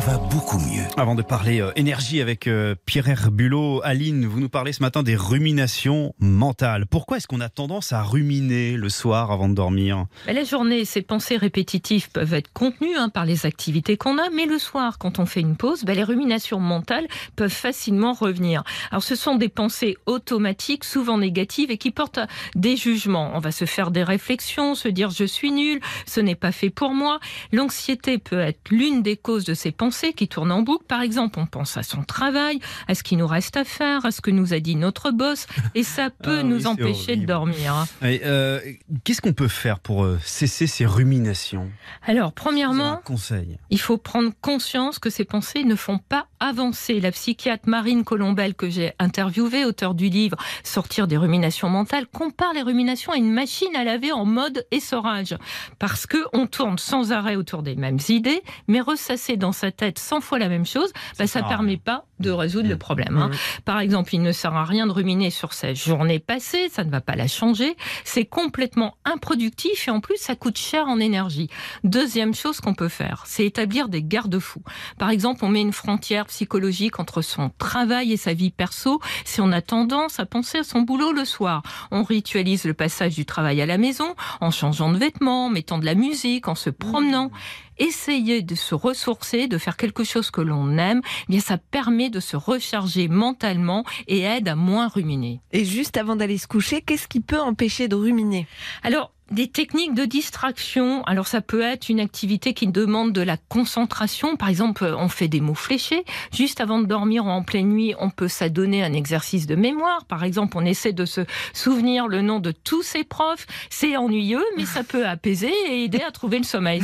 Ça va beaucoup mieux. Avant de parler euh, énergie avec euh, Pierre Herbulot, Aline, vous nous parlez ce matin des ruminations mentales. Pourquoi est-ce qu'on a tendance à ruminer le soir avant de dormir? Ben, La journée, ces pensées répétitives peuvent être contenues hein, par les activités qu'on a, mais le soir, quand on fait une pause, ben, les ruminations mentales peuvent facilement revenir. Alors ce sont des pensées automatiques, souvent négatives, et qui portent à des jugements. On va se faire des réflexions, se dire je suis nul, ce n'est pas fait pour moi. L'anxiété peut être l'une des causes de ces pensées qui tournent en boucle. Par exemple, on pense à son travail, à ce qu'il nous reste à faire, à ce que nous a dit notre boss, et ça peut Ah nous oui, c'est empêcher de dormir. hein. Euh, Qu'est-ce qu'on peut faire pour euh, cesser ces ruminations? Alors, premièrement, conseil. il faut prendre conscience que ces pensées ne font pas avancer. La psychiatre Marine Colombel, que j'ai interviewée, auteur du livre Sortir des ruminations mentales, compare les ruminations à une machine à laver en mode essorage. Parce que on tourne sans arrêt autour des mêmes idées, mais ressasser dans sa tête 100 fois la même chose, bah, ça sert à permet pas de résoudre le problème. hein. Par exemple, il ne sert à rien de ruminer sur sa journée passée, ça ne va pas la changer. C'est complètement improductif et en plus, ça coûte cher en énergie. Deuxième chose qu'on peut faire, c'est établir des garde-fous. Par exemple, on met une frontière psychologique entre son travail et sa vie perso. Si on a tendance à penser à son boulot le soir, on ritualise le passage du travail à la maison en changeant de vêtements, en mettant de la musique, en se promenant. Essayer de se ressourcer, de faire quelque chose que l'on aime, eh bien ça permet de se recharger mentalement et aide à moins ruminer. Et juste avant d'aller se coucher, qu'est-ce qui peut empêcher de ruminer? Alors, des techniques de distraction. Alors, ça peut être une activité qui demande de la concentration. Par exemple, on fait des mots fléchés. Juste avant de dormir en pleine nuit, on peut s'adonner à un exercice de mémoire. Par exemple, on essaie de se souvenir le nom de tous ses profs. C'est ennuyeux, mais ça peut apaiser et aider à trouver le sommeil.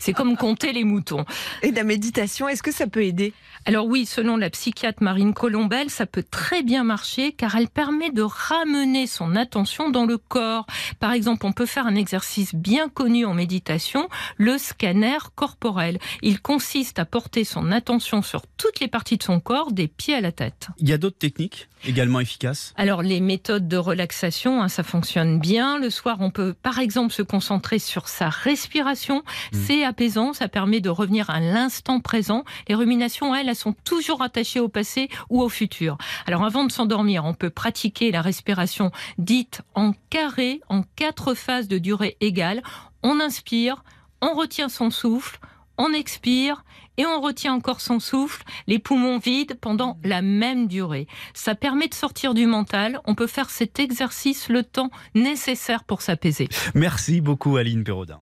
C'est comme compter les moutons. Et la méditation, est-ce que ça peut aider? Alors oui, selon la psychiatre Marine Colombel, ça peut très bien marcher car elle permet de ramener son attention dans le corps. Par exemple, on peut faire un exercice bien connu en méditation, le scanner corporel. Il consiste à porter son attention sur toutes les parties de son corps, des pieds à la tête. Il y a d'autres techniques également efficaces? Alors les méthodes de relaxation, hein, ça fonctionne bien. Le soir, on peut par exemple se concentrer sur sa respiration. C'est apaisant, ça permet de revenir à l'instant présent. Les ruminations, elles, elles sont toujours attachées au passé ou au futur. Alors avant de s'endormir, on peut pratiquer la respiration dite en carré, en quatre phases de durée égale. On inspire, on retient son souffle, on expire et on retient encore son souffle, les poumons vides pendant la même durée. Ça permet de sortir du mental. On peut faire cet exercice le temps nécessaire pour s'apaiser. Merci beaucoup Aline Perraudin.